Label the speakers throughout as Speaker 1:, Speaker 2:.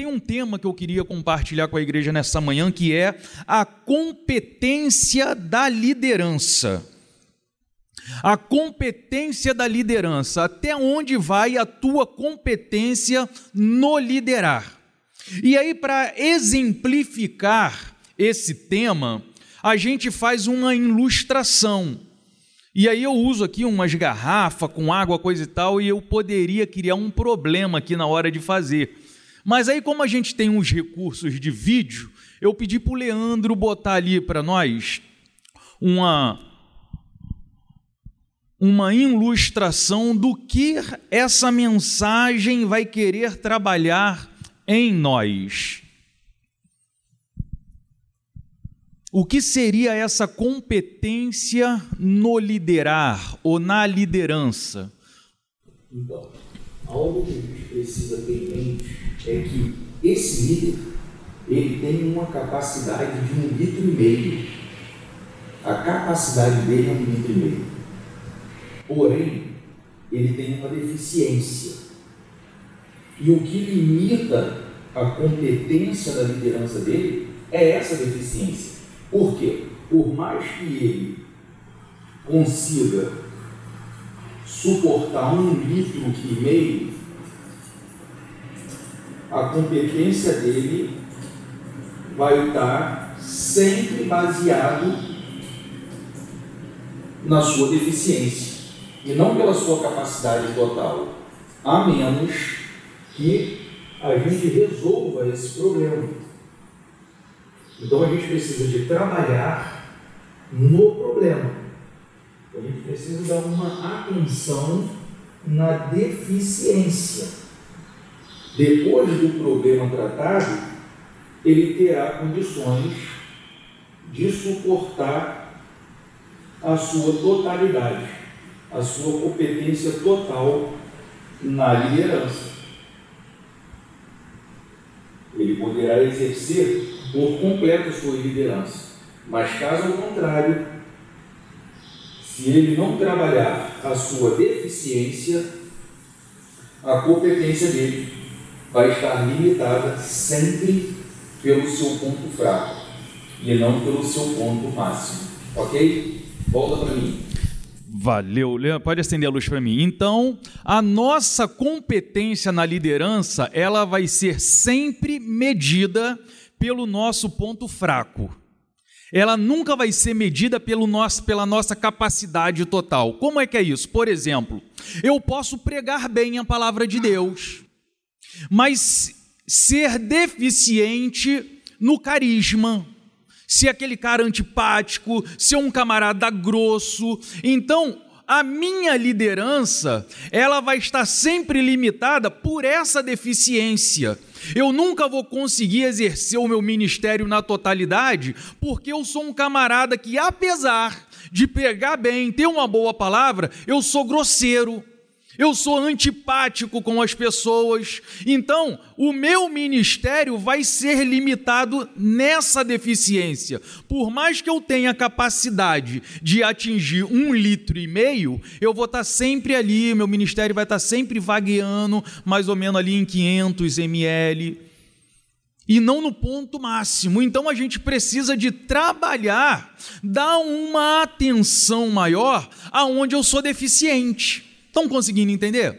Speaker 1: tem um tema que eu queria compartilhar com a igreja nessa manhã, que é a competência da liderança. A competência da liderança, até onde vai a tua competência no liderar? E aí, para exemplificar esse tema, a gente faz uma ilustração. E aí eu uso aqui umas garrafas com água, coisa e tal, e eu poderia criar um problema aqui na hora de fazer. Mas aí, como a gente tem uns recursos de vídeo, eu pedi para o Leandro botar ali para nós uma, uma ilustração do que essa mensagem vai querer trabalhar em nós. O que seria essa competência no liderar ou na liderança?
Speaker 2: Então, algo que a gente precisa ter em mente é que esse líder ele tem uma capacidade de um litro e meio. A capacidade dele é um litro e meio. Porém, ele tem uma deficiência. E o que limita a competência da liderança dele é essa deficiência. Por quê? Por mais que ele consiga suportar um litro e meio, a competência dele vai estar sempre baseado na sua deficiência e não pela sua capacidade total, a menos que a gente resolva esse problema. Então a gente precisa de trabalhar no problema. A precisa dar uma atenção na deficiência. Depois do problema tratado, ele terá condições de suportar a sua totalidade, a sua competência total na liderança. Ele poderá exercer por completo sua liderança. Mas caso contrário, se ele não trabalhar a sua deficiência, a competência dele vai estar limitada sempre pelo seu ponto fraco e não pelo seu ponto máximo. Ok? Volta para mim.
Speaker 1: Valeu, Leandro. Pode acender a luz para mim. Então, a nossa competência na liderança, ela vai ser sempre medida pelo nosso ponto fraco. Ela nunca vai ser medida pelo nosso, pela nossa capacidade total. Como é que é isso? Por exemplo, eu posso pregar bem a palavra de Deus, mas ser deficiente no carisma, ser aquele cara antipático, ser um camarada grosso. Então, a minha liderança, ela vai estar sempre limitada por essa deficiência. Eu nunca vou conseguir exercer o meu ministério na totalidade, porque eu sou um camarada que, apesar de pegar bem, ter uma boa palavra, eu sou grosseiro, eu sou antipático com as pessoas. Então, o meu ministério vai ser limitado nessa deficiência. Por mais que eu tenha capacidade de atingir um litro e meio, eu vou estar sempre ali, meu ministério vai estar sempre vagueando, mais ou menos ali em 500 ml e não no ponto máximo. Então a gente precisa de trabalhar, dar uma atenção maior aonde eu sou deficiente. Estão conseguindo entender?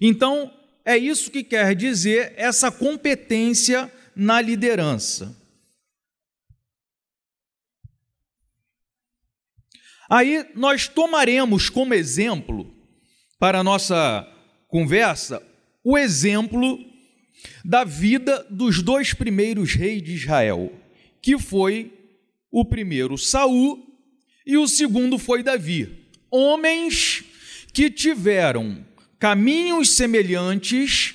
Speaker 1: Então, é isso que quer dizer essa competência na liderança. Aí nós tomaremos como exemplo para a nossa conversa o exemplo da vida dos dois primeiros reis de Israel, que foi o primeiro Saul e o segundo foi Davi homens que tiveram caminhos semelhantes,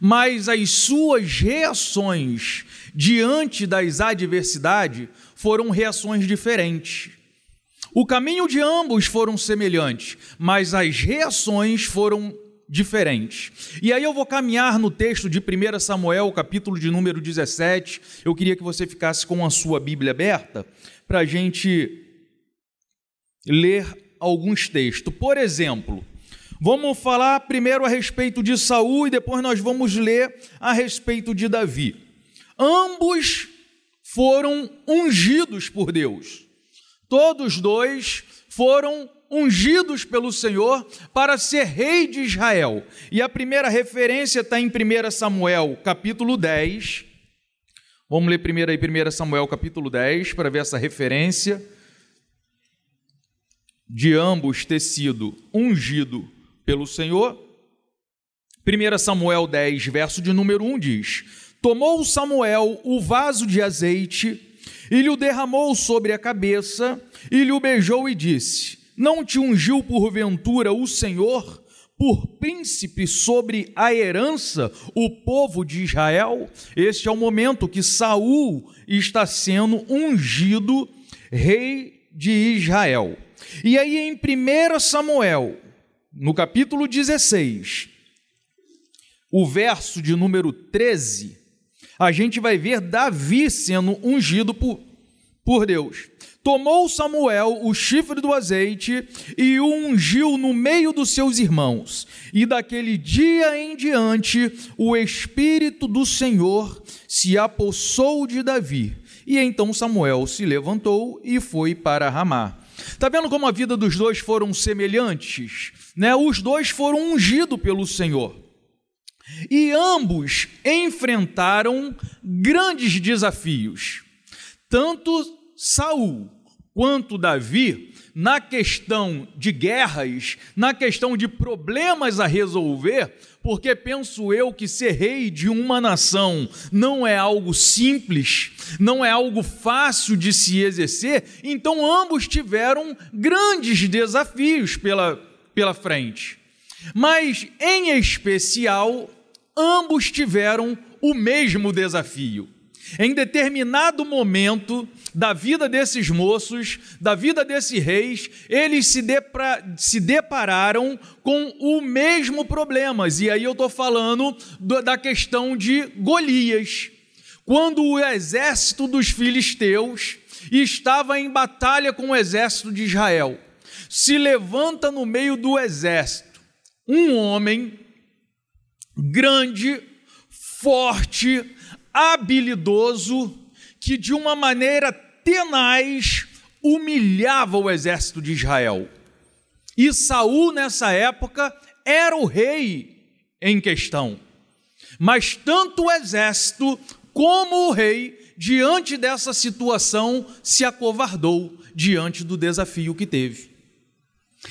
Speaker 1: mas as suas reações diante das adversidades foram reações diferentes. O caminho de ambos foram semelhantes, mas as reações foram diferentes. E aí eu vou caminhar no texto de 1 Samuel, capítulo de número 17. Eu queria que você ficasse com a sua Bíblia aberta para a gente ler alguns textos. Por exemplo, Vamos falar primeiro a respeito de Saul e depois nós vamos ler a respeito de Davi. Ambos foram ungidos por Deus. Todos dois foram ungidos pelo Senhor para ser rei de Israel. E a primeira referência está em 1 Samuel, capítulo 10. Vamos ler primeiro aí 1 Samuel, capítulo 10, para ver essa referência de ambos ter sido ungido pelo Senhor. 1 Samuel 10, verso de número 1 diz: Tomou Samuel o vaso de azeite e lhe o derramou sobre a cabeça e lhe o beijou e disse: Não te ungiu porventura o Senhor por príncipe sobre a herança o povo de Israel? Este é o momento que Saul está sendo ungido rei de Israel. E aí em 1 Samuel no capítulo 16, o verso de número 13, a gente vai ver Davi sendo ungido por, por Deus. Tomou Samuel o chifre do azeite e o ungiu no meio dos seus irmãos. E daquele dia em diante, o Espírito do Senhor se apossou de Davi. E então Samuel se levantou e foi para Ramá. Está vendo como a vida dos dois foram semelhantes? né, os dois foram ungidos pelo Senhor. E ambos enfrentaram grandes desafios. Tanto Saul quanto Davi, na questão de guerras, na questão de problemas a resolver, porque penso eu que ser rei de uma nação não é algo simples, não é algo fácil de se exercer, então ambos tiveram grandes desafios pela pela frente. Mas, em especial, ambos tiveram o mesmo desafio. Em determinado momento da vida desses moços, da vida desses reis, eles se, depra, se depararam com o mesmo problema. E aí eu estou falando do, da questão de Golias. Quando o exército dos filisteus estava em batalha com o exército de Israel se levanta no meio do exército um homem grande, forte, habilidoso, que de uma maneira tenaz humilhava o exército de Israel. E Saul nessa época era o rei em questão. Mas tanto o exército como o rei, diante dessa situação, se acovardou diante do desafio que teve.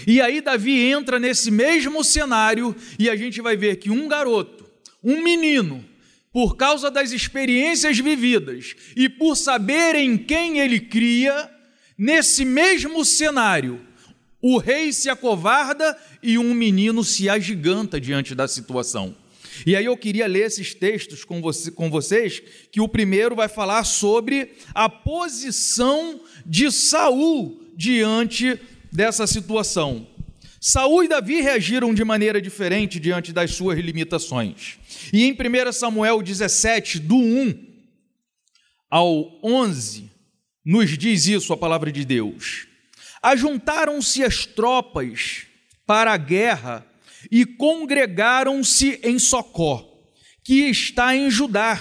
Speaker 1: E aí Davi entra nesse mesmo cenário e a gente vai ver que um garoto, um menino, por causa das experiências vividas e por saber em quem ele cria, nesse mesmo cenário, o rei se acovarda e um menino se agiganta diante da situação. E aí eu queria ler esses textos com, você, com vocês, que o primeiro vai falar sobre a posição de Saul diante dessa situação. Saul e Davi reagiram de maneira diferente diante das suas limitações. E em 1 Samuel 17, do 1 ao 11, nos diz isso a palavra de Deus. Ajuntaram-se as tropas para a guerra e congregaram-se em Socó, que está em Judá,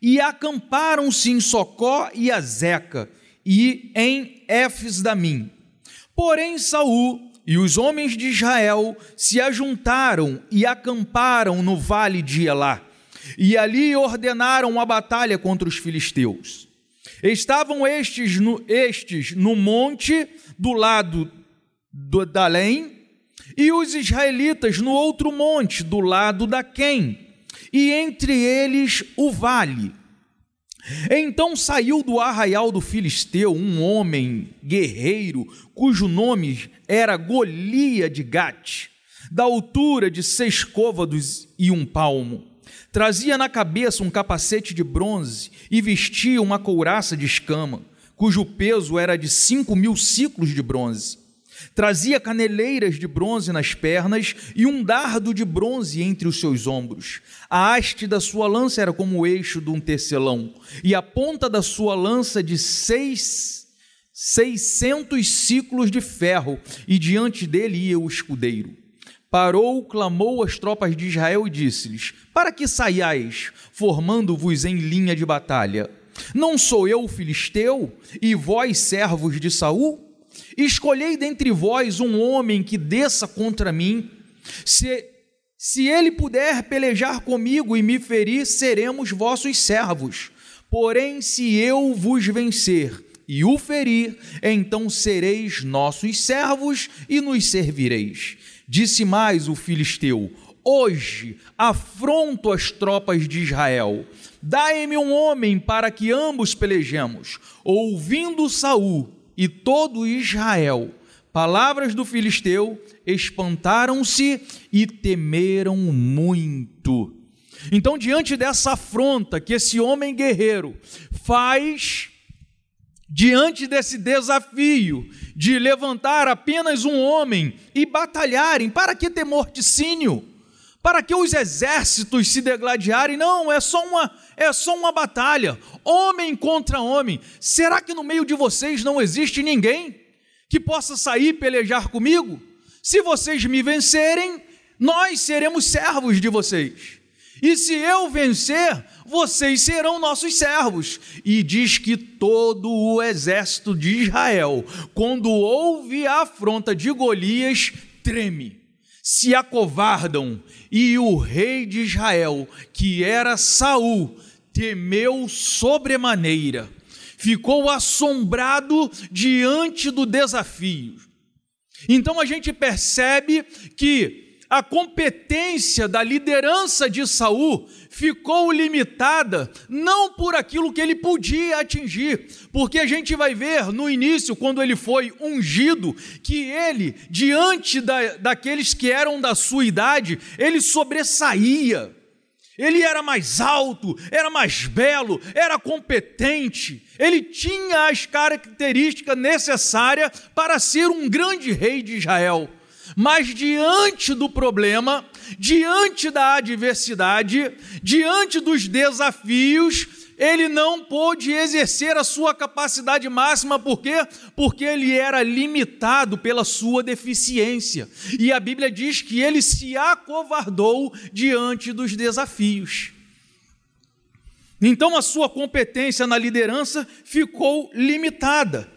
Speaker 1: e acamparam-se em Socó e Azeca, e em Éfes-Damim. Porém, Saul e os homens de Israel se ajuntaram e acamparam no vale de Elá, e ali ordenaram a batalha contra os filisteus. Estavam estes no, estes no monte do lado do Dalém, e os israelitas no outro monte, do lado da Quem, e entre eles o vale. Então saiu do arraial do Filisteu um homem guerreiro, cujo nome era Golia de Gate, da altura de seis côvados e um palmo. Trazia na cabeça um capacete de bronze e vestia uma couraça de escama, cujo peso era de cinco mil ciclos de bronze. Trazia caneleiras de bronze nas pernas e um dardo de bronze entre os seus ombros. A haste da sua lança era como o eixo de um tecelão, e a ponta da sua lança de seis, seiscentos ciclos de ferro, e diante dele ia o escudeiro. parou, clamou às tropas de Israel e disse-lhes: Para que saiais, formando-vos em linha de batalha? Não sou eu filisteu e vós servos de Saul? Escolhei dentre vós um homem que desça contra mim. Se, se ele puder pelejar comigo e me ferir, seremos vossos servos. Porém, se eu vos vencer e o ferir, então sereis nossos servos e nos servireis. Disse mais o filisteu: Hoje afronto as tropas de Israel. Dai-me um homem para que ambos pelejemos. Ouvindo Saul e todo Israel, palavras do filisteu, espantaram-se e temeram muito. Então, diante dessa afronta que esse homem guerreiro faz, diante desse desafio de levantar apenas um homem e batalharem, para que ter morticínio? Para que os exércitos se degladiarem? Não, é só uma é só uma batalha, homem contra homem. Será que no meio de vocês não existe ninguém que possa sair pelejar comigo? Se vocês me vencerem, nós seremos servos de vocês. E se eu vencer, vocês serão nossos servos. E diz que todo o exército de Israel, quando ouve a afronta de Golias, treme, se acovardam, e o rei de Israel, que era Saul, temeu sobremaneira, ficou assombrado diante do desafio. Então a gente percebe que a competência da liderança de Saul ficou limitada não por aquilo que ele podia atingir, porque a gente vai ver no início, quando ele foi ungido, que ele, diante da, daqueles que eram da sua idade, ele sobressaía. Ele era mais alto, era mais belo, era competente, ele tinha as características necessárias para ser um grande rei de Israel. Mas diante do problema, diante da adversidade, diante dos desafios, ele não pôde exercer a sua capacidade máxima, por quê? Porque ele era limitado pela sua deficiência. E a Bíblia diz que ele se acovardou diante dos desafios. Então a sua competência na liderança ficou limitada.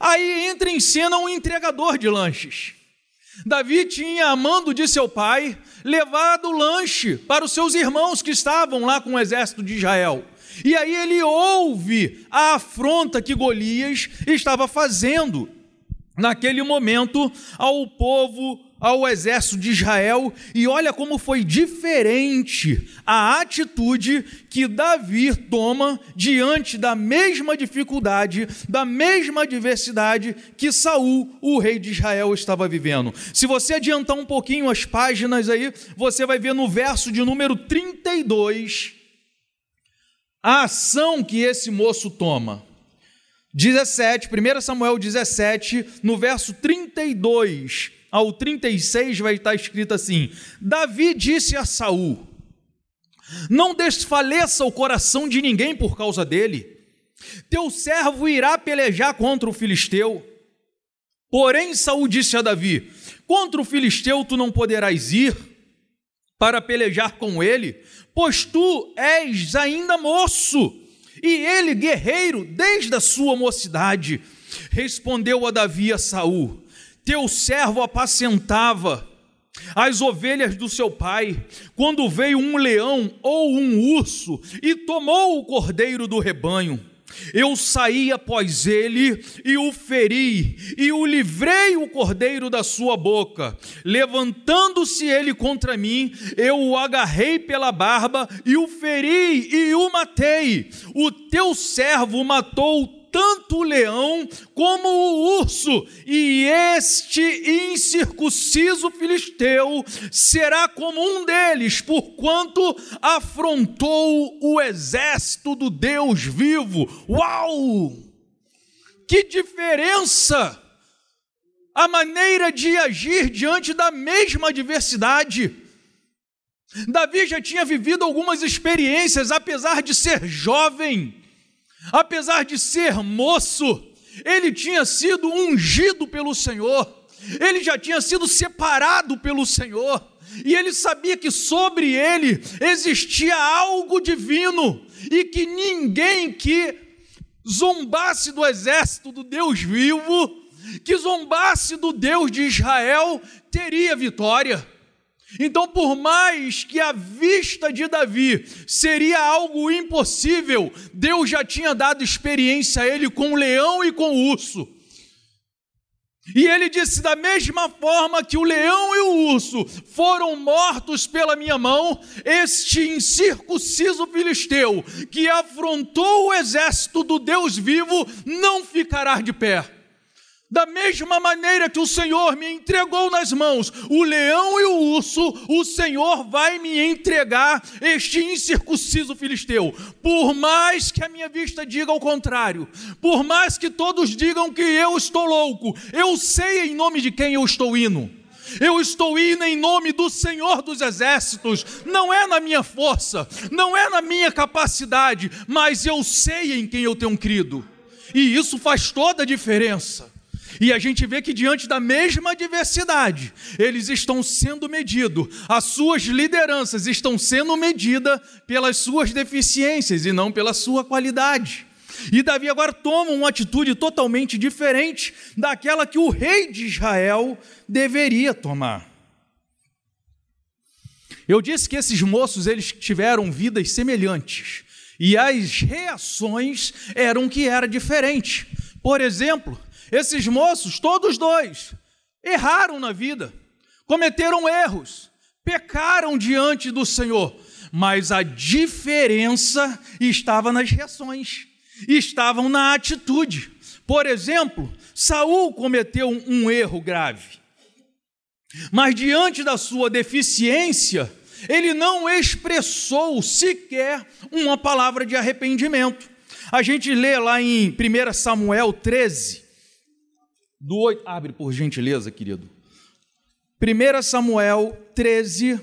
Speaker 1: Aí entra em cena um entregador de lanches. Davi tinha, amando de seu pai, levado lanche para os seus irmãos que estavam lá com o exército de Israel. E aí ele ouve a afronta que Golias estava fazendo naquele momento ao povo ao exército de Israel e olha como foi diferente a atitude que Davi toma diante da mesma dificuldade, da mesma adversidade que Saul, o rei de Israel, estava vivendo. Se você adiantar um pouquinho as páginas aí, você vai ver no verso de número 32 a ação que esse moço toma. 17, 1 Samuel 17, no verso 32 ao 36 vai estar escrito assim: Davi disse a Saul: Não desfaleça o coração de ninguém por causa dele. Teu servo irá pelejar contra o filisteu. Porém, Saul disse a Davi: Contra o filisteu tu não poderás ir para pelejar com ele, pois tu és ainda moço, e ele guerreiro desde a sua mocidade. Respondeu a Davi a Saul: teu servo apacentava as ovelhas do seu pai, quando veio um leão ou um urso e tomou o cordeiro do rebanho. Eu saí após ele e o feri, e o livrei o cordeiro da sua boca. Levantando-se ele contra mim, eu o agarrei pela barba e o feri e o matei. O teu servo matou tanto o leão como o urso, e este incircunciso filisteu será como um deles, porquanto afrontou o exército do Deus vivo. Uau! Que diferença! A maneira de agir diante da mesma adversidade. Davi já tinha vivido algumas experiências, apesar de ser jovem Apesar de ser moço, ele tinha sido ungido pelo Senhor. Ele já tinha sido separado pelo Senhor. E ele sabia que sobre ele existia algo divino e que ninguém que zombasse do exército do Deus vivo, que zombasse do Deus de Israel, teria vitória. Então, por mais que a vista de Davi seria algo impossível, Deus já tinha dado experiência a ele com o leão e com o urso. E ele disse: da mesma forma que o leão e o urso foram mortos pela minha mão, este incircunciso filisteu, que afrontou o exército do Deus vivo, não ficará de pé. Da mesma maneira que o Senhor me entregou nas mãos o leão e o urso, o Senhor vai me entregar este incircunciso filisteu. Por mais que a minha vista diga o contrário, por mais que todos digam que eu estou louco, eu sei em nome de quem eu estou indo. Eu estou indo em nome do Senhor dos Exércitos, não é na minha força, não é na minha capacidade, mas eu sei em quem eu tenho crido, e isso faz toda a diferença. E a gente vê que diante da mesma adversidade, eles estão sendo medidos, as suas lideranças estão sendo medidas pelas suas deficiências e não pela sua qualidade. E Davi agora toma uma atitude totalmente diferente daquela que o rei de Israel deveria tomar. Eu disse que esses moços eles tiveram vidas semelhantes e as reações eram que era diferente. Por exemplo, esses moços, todos dois, erraram na vida, cometeram erros, pecaram diante do Senhor, mas a diferença estava nas reações, estavam na atitude. Por exemplo, Saul cometeu um erro grave, mas diante da sua deficiência, ele não expressou sequer uma palavra de arrependimento. A gente lê lá em 1 Samuel 13, do 8. Abre por gentileza, querido. 1 Samuel 13,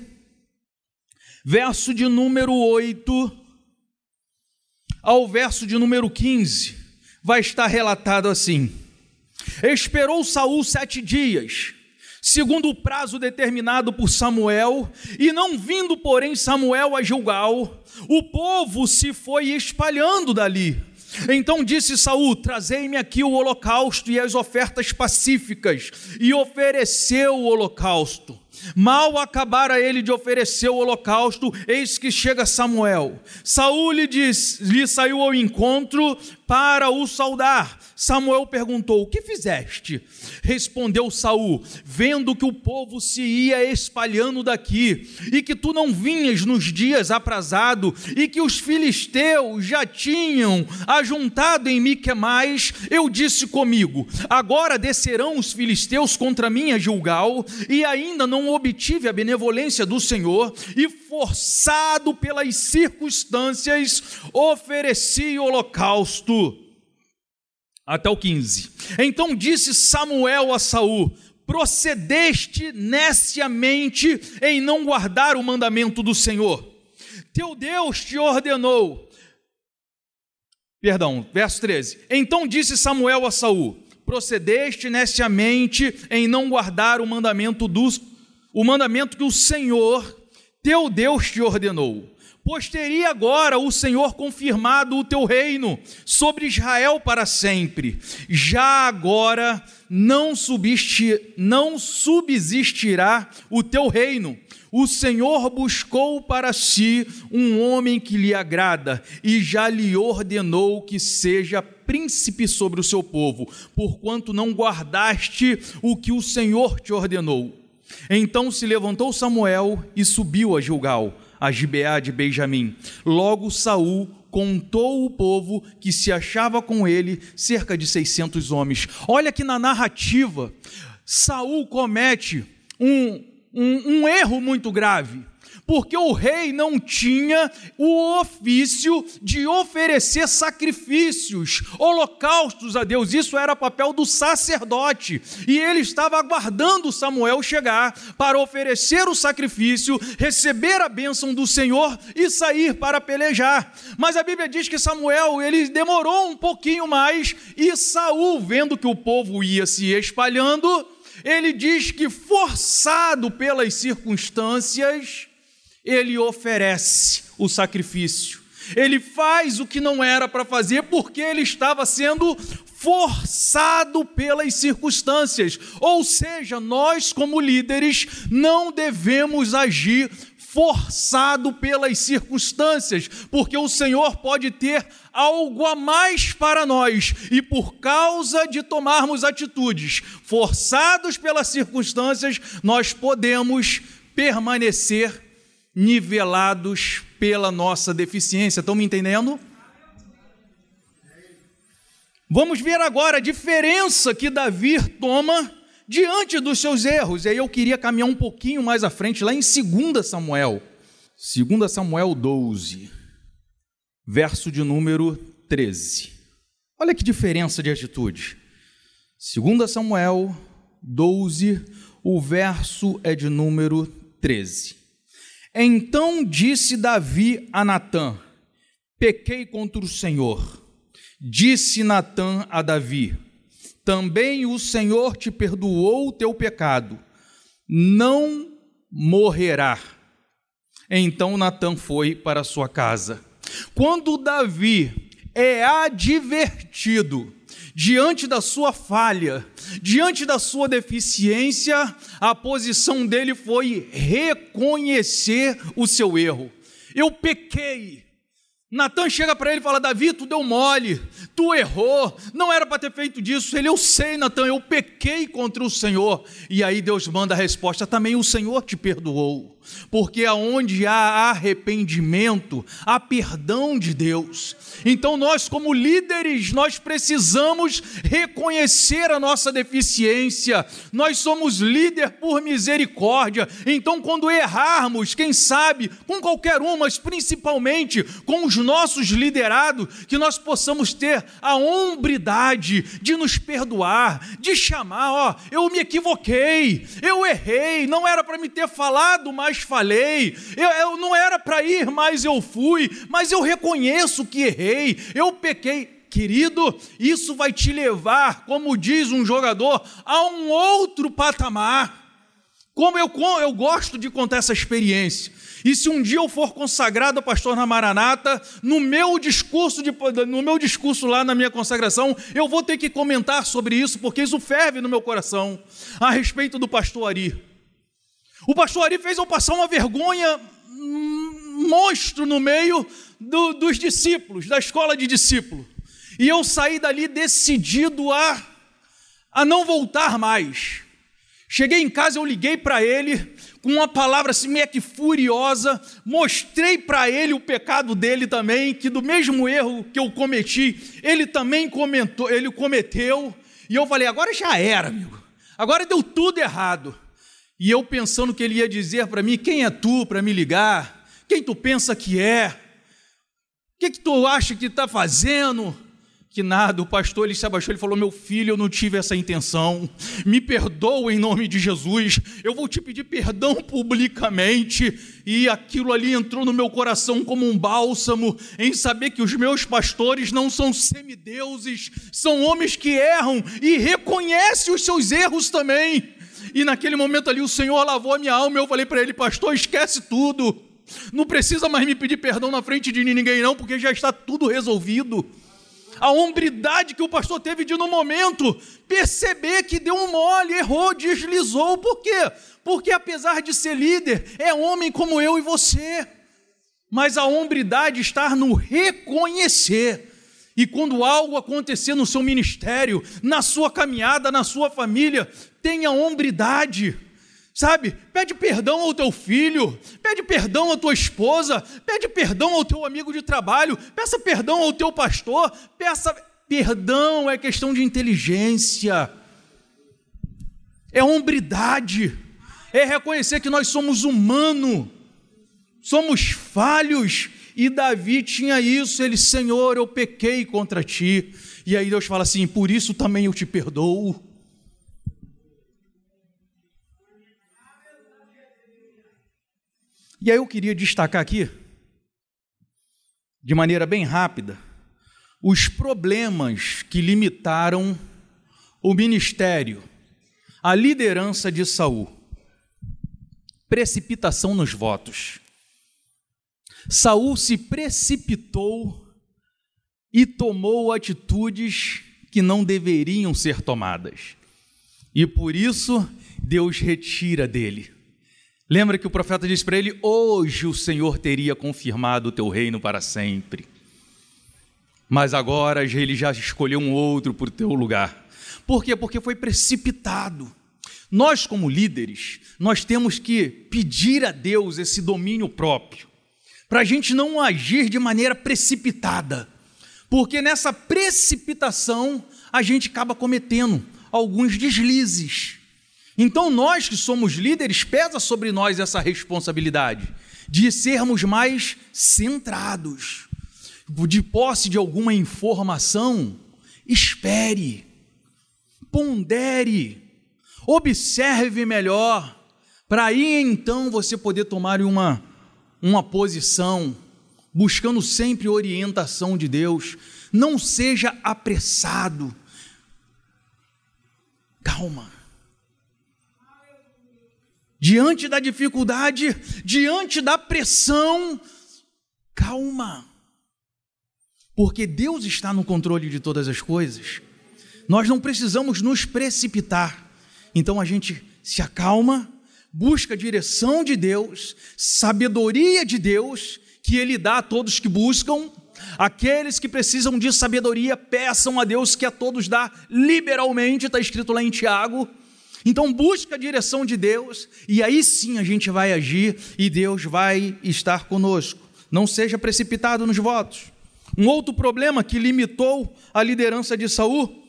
Speaker 1: verso de número 8 ao verso de número 15, vai estar relatado assim: Esperou Saul sete dias, segundo o prazo determinado por Samuel, e não vindo, porém, Samuel a Gilgal, o povo se foi espalhando dali então disse Saul: Trazei-me aqui o holocausto e as ofertas pacíficas, e ofereceu o holocausto. Mal acabara ele de oferecer o holocausto, eis que chega Samuel. Saul lhe, lhe saiu ao encontro para o saudar. Samuel perguntou: O que fizeste? Respondeu Saul: Vendo que o povo se ia espalhando daqui, e que tu não vinhas nos dias aprazado, e que os filisteus já tinham ajuntado em Miquemais, eu disse comigo: Agora descerão os filisteus contra mim a Gilgal, e ainda não obtive a benevolência do Senhor, e forçado pelas circunstâncias, ofereci holocausto até o 15. Então disse Samuel a Saul: Procedeste neciamente em não guardar o mandamento do Senhor. Teu Deus te ordenou. Perdão, verso 13. Então disse Samuel a Saul: Procedeste neciamente em não guardar o mandamento dos o mandamento que o Senhor, teu Deus te ordenou pois teria agora o Senhor confirmado o teu reino sobre Israel para sempre. Já agora não, não subsistirá o teu reino. O Senhor buscou para si um homem que lhe agrada e já lhe ordenou que seja príncipe sobre o seu povo, porquanto não guardaste o que o Senhor te ordenou. Então se levantou Samuel e subiu a Gilgal a Gibeá de Benjamim. Logo Saul contou o povo que se achava com ele, cerca de 600 homens. Olha que na narrativa, Saul comete um, um, um erro muito grave porque o rei não tinha o ofício de oferecer sacrifícios, holocaustos a Deus. Isso era papel do sacerdote. E ele estava aguardando Samuel chegar para oferecer o sacrifício, receber a bênção do Senhor e sair para pelejar. Mas a Bíblia diz que Samuel, ele demorou um pouquinho mais e Saul, vendo que o povo ia se espalhando, ele diz que, forçado pelas circunstâncias, ele oferece o sacrifício. Ele faz o que não era para fazer porque ele estava sendo forçado pelas circunstâncias. Ou seja, nós, como líderes, não devemos agir forçado pelas circunstâncias, porque o Senhor pode ter algo a mais para nós e por causa de tomarmos atitudes forçados pelas circunstâncias, nós podemos permanecer nivelados pela nossa deficiência. Estão me entendendo? Vamos ver agora a diferença que Davi toma diante dos seus erros. E aí eu queria caminhar um pouquinho mais à frente, lá em 2 Samuel. 2 Samuel 12, verso de número 13. Olha que diferença de atitude. 2 Samuel 12, o verso é de número 13. Então disse Davi a Natã: Pequei contra o Senhor. Disse Natã a Davi: também o Senhor te perdoou o teu pecado, não morrerá. Então Natã foi para sua casa. Quando Davi é advertido diante da sua falha, diante da sua deficiência, a posição dele foi reconhecer o seu erro. Eu pequei, Natan chega para ele e fala: Davi, tu deu mole, tu errou, não era para ter feito disso. Ele, eu sei, Natan, eu pequei contra o Senhor. E aí Deus manda a resposta: também o Senhor te perdoou porque aonde há arrependimento, há perdão de Deus. Então nós como líderes, nós precisamos reconhecer a nossa deficiência. Nós somos líder por misericórdia. Então quando errarmos, quem sabe, com qualquer um, mas principalmente com os nossos liderados, que nós possamos ter a hombridade de nos perdoar, de chamar, ó, eu me equivoquei, eu errei, não era para me ter falado mais mas falei, eu, eu não era para ir, mas eu fui, mas eu reconheço que errei, eu pequei. Querido, isso vai te levar, como diz um jogador, a um outro patamar. Como eu, eu gosto de contar essa experiência. E se um dia eu for consagrado a pastor na Maranata, no meu discurso, de, no meu discurso lá na minha consagração, eu vou ter que comentar sobre isso, porque isso ferve no meu coração, a respeito do pastor Ari. O pastor Ari fez eu passar uma vergonha monstro no meio do, dos discípulos, da escola de discípulo. E eu saí dali decidido a, a não voltar mais. Cheguei em casa, eu liguei para ele com uma palavra assim meio que furiosa, mostrei para ele o pecado dele também, que do mesmo erro que eu cometi, ele também comentou, ele cometeu, e eu falei: "Agora já era, amigo. Agora deu tudo errado. E eu pensando que ele ia dizer para mim: quem é tu para me ligar? Quem tu pensa que é? O que, que tu acha que está fazendo? Que nada, o pastor ele se abaixou e falou: Meu filho, eu não tive essa intenção, me perdoa em nome de Jesus, eu vou te pedir perdão publicamente. E aquilo ali entrou no meu coração como um bálsamo, em saber que os meus pastores não são semideuses, são homens que erram e reconhecem os seus erros também. E naquele momento ali o Senhor lavou a minha alma e eu falei para ele, pastor, esquece tudo. Não precisa mais me pedir perdão na frente de ninguém, não, porque já está tudo resolvido. A hombridade que o pastor teve de, no momento, perceber que deu um mole, errou, deslizou. Por quê? Porque, apesar de ser líder, é homem como eu e você. Mas a hombridade está no reconhecer e quando algo acontecer no seu ministério, na sua caminhada, na sua família, tenha hombridade. Sabe? Pede perdão ao teu filho, pede perdão à tua esposa, pede perdão ao teu amigo de trabalho, peça perdão ao teu pastor, peça perdão é questão de inteligência. É hombridade. É reconhecer que nós somos humanos, somos falhos e Davi tinha isso, ele, Senhor, eu pequei contra ti. E aí Deus fala assim: por isso também eu te perdoo. E aí eu queria destacar aqui, de maneira bem rápida, os problemas que limitaram o ministério, a liderança de Saul. Precipitação nos votos. Saul se precipitou e tomou atitudes que não deveriam ser tomadas. E por isso Deus retira dele. Lembra que o profeta disse para ele: Hoje o Senhor teria confirmado o teu reino para sempre. Mas agora ele já escolheu um outro por teu lugar. Por quê? Porque foi precipitado. Nós, como líderes, nós temos que pedir a Deus esse domínio próprio, para a gente não agir de maneira precipitada, porque nessa precipitação a gente acaba cometendo alguns deslizes. Então, nós que somos líderes, pesa sobre nós essa responsabilidade de sermos mais centrados, de posse de alguma informação, espere pondere, observe melhor, para aí então você poder tomar uma, uma posição, buscando sempre orientação de Deus. Não seja apressado. Calma. Diante da dificuldade, diante da pressão, calma. Porque Deus está no controle de todas as coisas. Nós não precisamos nos precipitar. Então a gente se acalma, busca a direção de Deus, sabedoria de Deus, que Ele dá a todos que buscam. Aqueles que precisam de sabedoria, peçam a Deus que a todos dá liberalmente, está escrito lá em Tiago. Então busca a direção de Deus e aí sim a gente vai agir e Deus vai estar conosco. Não seja precipitado nos votos. Um outro problema que limitou a liderança de Saul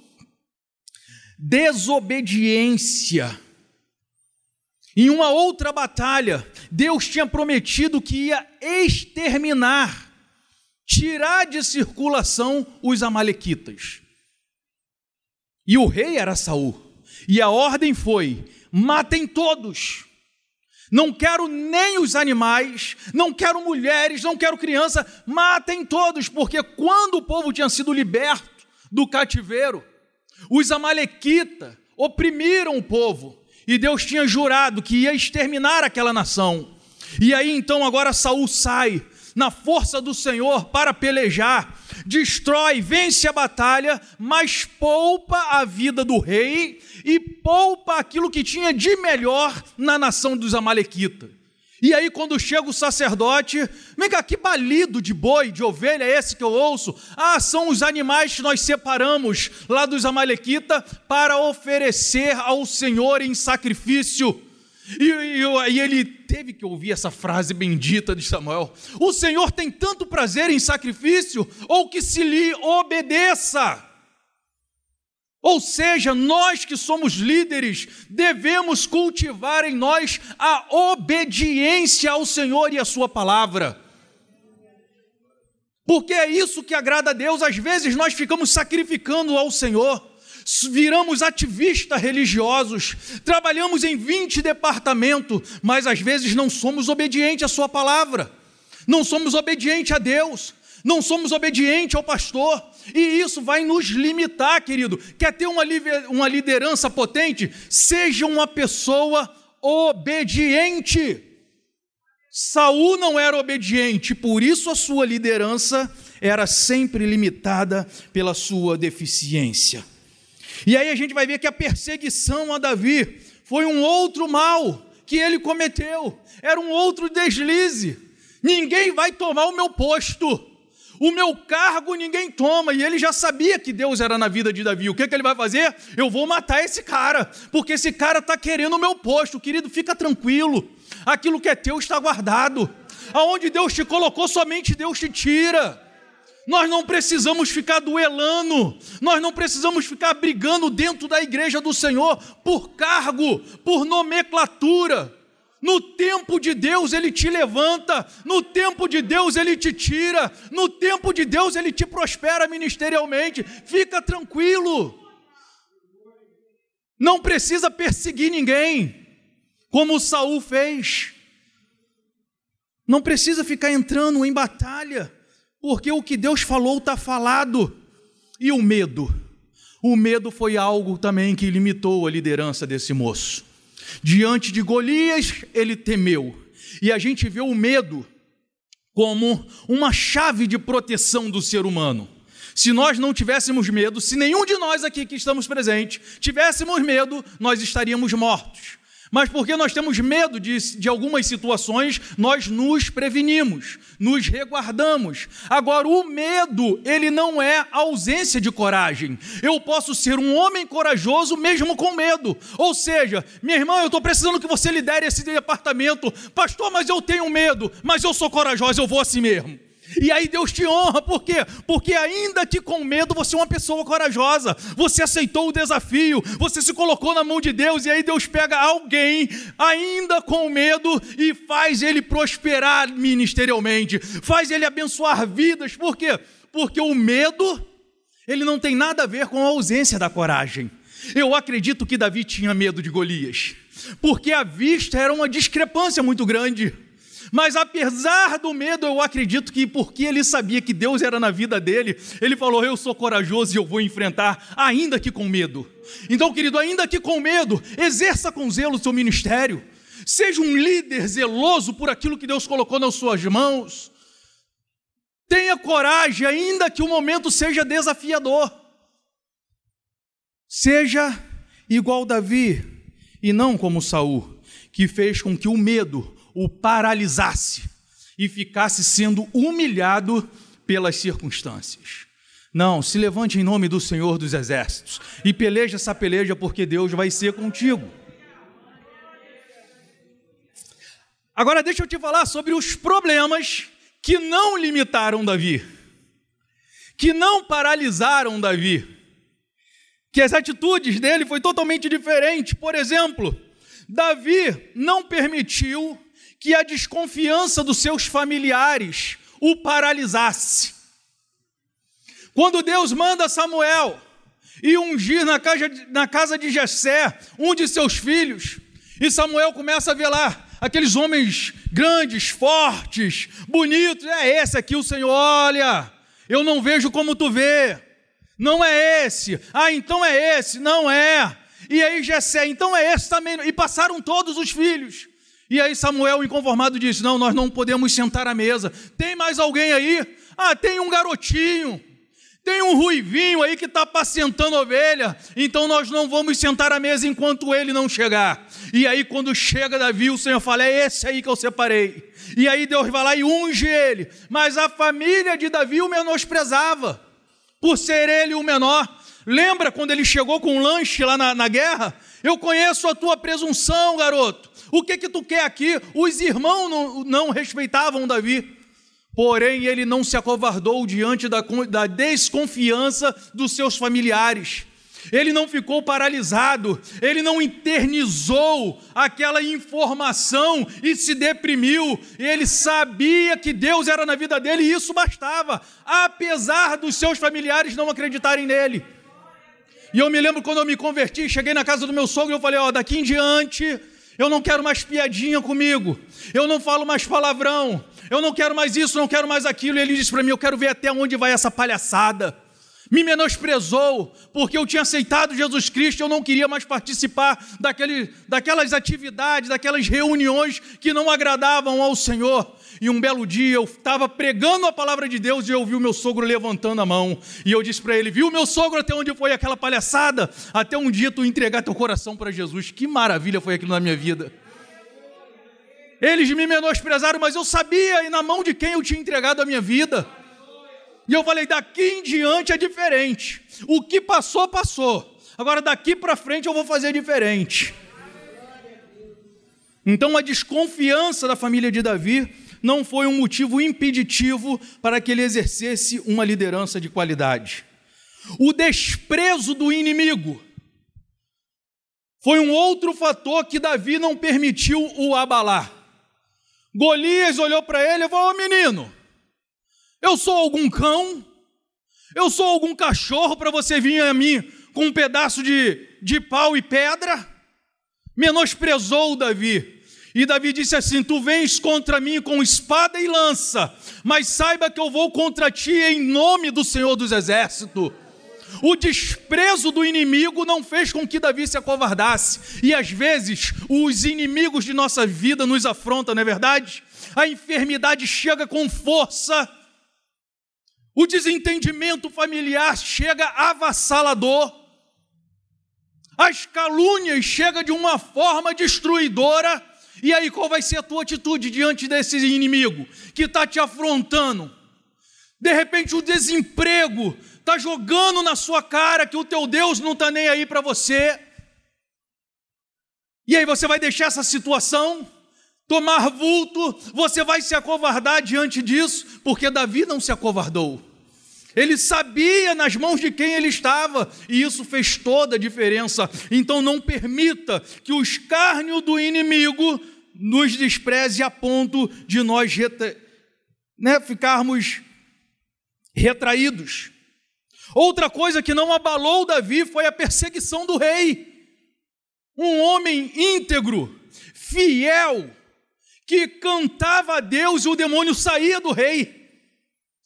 Speaker 1: desobediência. Em uma outra batalha, Deus tinha prometido que ia exterminar, tirar de circulação os amalequitas. E o rei era Saul. E a ordem foi: matem todos. Não quero nem os animais, não quero mulheres, não quero criança, matem todos, porque quando o povo tinha sido liberto do cativeiro, os Amalequitas oprimiram o povo e Deus tinha jurado que ia exterminar aquela nação. E aí então agora Saul sai na força do Senhor para pelejar, destrói, vence a batalha, mas poupa a vida do rei e poupa aquilo que tinha de melhor na nação dos Amalequitas. E aí, quando chega o sacerdote, vem cá, que balido de boi, de ovelha é esse que eu ouço? Ah, são os animais que nós separamos lá dos Amalequitas para oferecer ao Senhor em sacrifício. E, e, e, ele teve que ouvir essa frase bendita de Samuel: O Senhor tem tanto prazer em sacrifício, ou que se lhe obedeça. Ou seja, nós que somos líderes devemos cultivar em nós a obediência ao Senhor e à Sua palavra. Porque é isso que agrada a Deus. Às vezes nós ficamos sacrificando ao Senhor, viramos ativistas religiosos, trabalhamos em 20 departamentos, mas às vezes não somos obedientes à Sua palavra, não somos obedientes a Deus não somos obedientes ao pastor, e isso vai nos limitar, querido. Quer ter uma, uma liderança potente? Seja uma pessoa obediente. Saul não era obediente, por isso a sua liderança era sempre limitada pela sua deficiência. E aí a gente vai ver que a perseguição a Davi foi um outro mal que ele cometeu, era um outro deslize. Ninguém vai tomar o meu posto. O meu cargo ninguém toma, e ele já sabia que Deus era na vida de Davi. O que, que ele vai fazer? Eu vou matar esse cara, porque esse cara está querendo o meu posto. Querido, fica tranquilo, aquilo que é teu está guardado. Aonde Deus te colocou, somente Deus te tira. Nós não precisamos ficar duelando, nós não precisamos ficar brigando dentro da igreja do Senhor por cargo, por nomenclatura. No tempo de Deus ele te levanta, no tempo de Deus ele te tira, no tempo de Deus ele te prospera ministerialmente. Fica tranquilo. Não precisa perseguir ninguém, como Saul fez. Não precisa ficar entrando em batalha, porque o que Deus falou está falado. E o medo? o medo foi algo também que limitou a liderança desse moço. Diante de Golias, ele temeu. E a gente vê o medo como uma chave de proteção do ser humano. Se nós não tivéssemos medo, se nenhum de nós aqui que estamos presentes tivéssemos medo, nós estaríamos mortos. Mas porque nós temos medo de, de algumas situações, nós nos prevenimos, nos reguardamos. Agora, o medo, ele não é ausência de coragem. Eu posso ser um homem corajoso mesmo com medo. Ou seja, minha irmã, eu estou precisando que você lidere esse departamento. Pastor, mas eu tenho medo, mas eu sou corajosa, eu vou assim mesmo. E aí Deus te honra, por quê? Porque ainda que com medo você é uma pessoa corajosa, você aceitou o desafio, você se colocou na mão de Deus, e aí Deus pega alguém, ainda com medo, e faz ele prosperar ministerialmente, faz ele abençoar vidas, por quê? Porque o medo, ele não tem nada a ver com a ausência da coragem. Eu acredito que Davi tinha medo de Golias, porque a vista era uma discrepância muito grande. Mas apesar do medo, eu acredito que porque ele sabia que Deus era na vida dele, ele falou: Eu sou corajoso e eu vou enfrentar, ainda que com medo. Então, querido, ainda que com medo, exerça com zelo o seu ministério. Seja um líder zeloso por aquilo que Deus colocou nas suas mãos. Tenha coragem, ainda que o momento seja desafiador. Seja igual Davi e não como Saul, que fez com que o medo o paralisasse e ficasse sendo humilhado pelas circunstâncias. Não, se levante em nome do Senhor dos Exércitos e peleja essa peleja, porque Deus vai ser contigo. Agora deixa eu te falar sobre os problemas que não limitaram Davi, que não paralisaram Davi, que as atitudes dele foi totalmente diferente. Por exemplo, Davi não permitiu que a desconfiança dos seus familiares o paralisasse. Quando Deus manda Samuel e ungir na casa, na casa de Jessé um de seus filhos, e Samuel começa a lá aqueles homens grandes, fortes, bonitos, é esse aqui o Senhor, olha, eu não vejo como tu vê, não é esse, ah, então é esse, não é, e aí Jessé, então é esse também, e passaram todos os filhos, e aí Samuel, inconformado, disse: Não, nós não podemos sentar à mesa. Tem mais alguém aí? Ah, tem um garotinho. Tem um ruivinho aí que está apacentando ovelha, então nós não vamos sentar à mesa enquanto ele não chegar. E aí, quando chega Davi, o Senhor fala: É esse aí que eu separei. E aí Deus vai lá e unge ele. Mas a família de Davi o menosprezava, por ser ele o menor. Lembra quando ele chegou com um lanche lá na, na guerra? Eu conheço a tua presunção, garoto. O que que tu quer aqui? Os irmãos não, não respeitavam Davi. Porém, ele não se acovardou diante da, da desconfiança dos seus familiares. Ele não ficou paralisado, ele não internizou aquela informação e se deprimiu. Ele sabia que Deus era na vida dele e isso bastava, apesar dos seus familiares não acreditarem nele. E eu me lembro quando eu me converti, cheguei na casa do meu sogro e eu falei: Ó, daqui em diante eu não quero mais piadinha comigo. Eu não falo mais palavrão. Eu não quero mais isso, não quero mais aquilo. E ele disse para mim: Eu quero ver até onde vai essa palhaçada. Me menosprezou, porque eu tinha aceitado Jesus Cristo, eu não queria mais participar daquele, daquelas atividades, daquelas reuniões que não agradavam ao Senhor. E um belo dia eu estava pregando a palavra de Deus e eu vi o meu sogro levantando a mão. E eu disse para ele: Viu, meu sogro, até onde foi aquela palhaçada? Até um dia tu entregar teu coração para Jesus. Que maravilha foi aquilo na minha vida. Eles me menosprezaram, mas eu sabia e na mão de quem eu tinha entregado a minha vida. E eu falei: daqui em diante é diferente. O que passou, passou. Agora daqui para frente eu vou fazer diferente. Então a desconfiança da família de Davi não foi um motivo impeditivo para que ele exercesse uma liderança de qualidade. O desprezo do inimigo foi um outro fator que Davi não permitiu o abalar. Golias olhou para ele e falou: oh, menino, eu sou algum cão? Eu sou algum cachorro para você vir a mim com um pedaço de, de pau e pedra? Menosprezou Davi. E Davi disse assim: Tu vens contra mim com espada e lança, mas saiba que eu vou contra ti em nome do Senhor dos Exércitos. O desprezo do inimigo não fez com que Davi se acovardasse. E às vezes os inimigos de nossa vida nos afrontam, não é verdade? A enfermidade chega com força. O desentendimento familiar chega avassalador. As calúnias chegam de uma forma destruidora. E aí, qual vai ser a tua atitude diante desse inimigo que está te afrontando? De repente, o desemprego está jogando na sua cara que o teu Deus não está nem aí para você. E aí, você vai deixar essa situação tomar vulto, você vai se acovardar diante disso, porque Davi não se acovardou. Ele sabia nas mãos de quem ele estava, e isso fez toda a diferença. Então não permita que o escárnio do inimigo nos despreze a ponto de nós né, ficarmos retraídos. Outra coisa que não abalou Davi foi a perseguição do rei. Um homem íntegro, fiel, que cantava a Deus e o demônio saía do rei.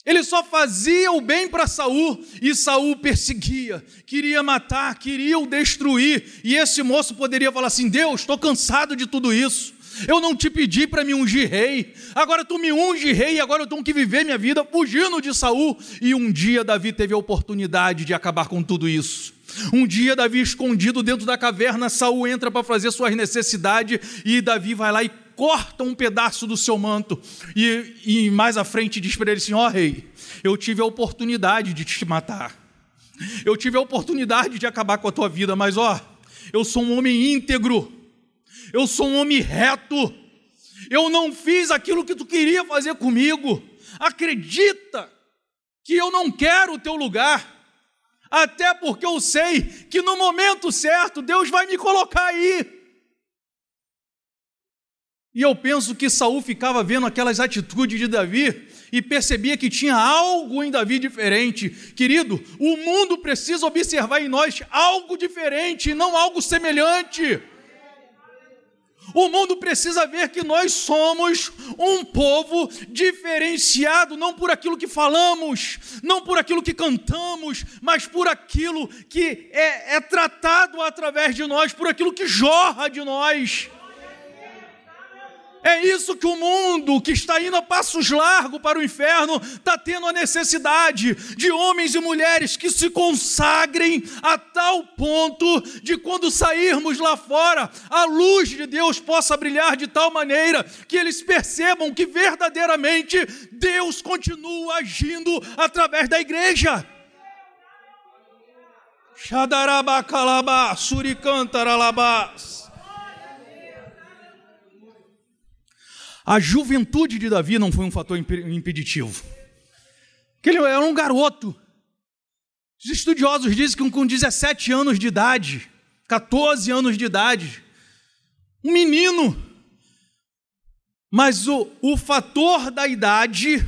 Speaker 1: Ele só fazia o bem para Saul e Saul perseguia, queria matar, queria o destruir. E esse moço poderia falar assim: Deus, estou cansado de tudo isso. Eu não te pedi para me ungir rei. Agora tu me unge rei e agora eu tenho que viver minha vida fugindo de Saul. E um dia Davi teve a oportunidade de acabar com tudo isso. Um dia Davi escondido dentro da caverna, Saul entra para fazer suas necessidades e Davi vai lá e corta um pedaço do seu manto e, e mais à frente diz para ele assim: Ó oh, rei, eu tive a oportunidade de te matar, eu tive a oportunidade de acabar com a tua vida, mas ó, eu sou um homem íntegro, eu sou um homem reto, eu não fiz aquilo que tu queria fazer comigo, acredita que eu não quero o teu lugar. Até porque eu sei que no momento certo Deus vai me colocar aí. E eu penso que Saul ficava vendo aquelas atitudes de Davi e percebia que tinha algo em Davi diferente. Querido, o mundo precisa observar em nós algo diferente, não algo semelhante. O mundo precisa ver que nós somos um povo diferenciado, não por aquilo que falamos, não por aquilo que cantamos, mas por aquilo que é, é tratado através de nós, por aquilo que jorra de nós. É isso que o mundo que está indo a passos largos para o inferno está tendo a necessidade de homens e mulheres que se consagrem a tal ponto de quando sairmos lá fora, a luz de Deus possa brilhar de tal maneira que eles percebam que verdadeiramente Deus continua agindo através da igreja. Xadarabacalabá, suricantaralabás. A juventude de Davi não foi um fator impeditivo. Porque ele era um garoto. Os estudiosos dizem que com 17 anos de idade, 14 anos de idade, um menino. Mas o, o fator da idade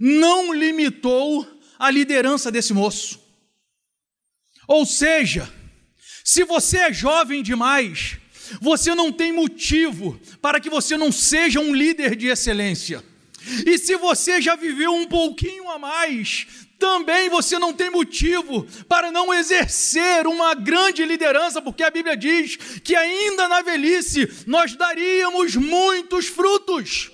Speaker 1: não limitou a liderança desse moço. Ou seja, se você é jovem demais, você não tem motivo para que você não seja um líder de excelência. E se você já viveu um pouquinho a mais, também você não tem motivo para não exercer uma grande liderança, porque a Bíblia diz que ainda na velhice nós daríamos muitos frutos.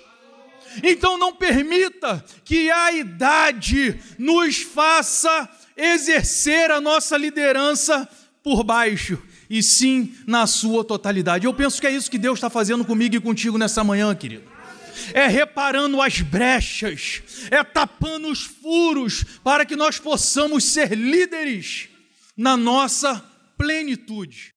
Speaker 1: Então não permita que a idade nos faça exercer a nossa liderança por baixo e sim na sua totalidade. Eu penso que é isso que Deus está fazendo comigo e contigo nessa manhã, querido. É reparando as brechas, é tapando os furos, para que nós possamos ser líderes na nossa plenitude.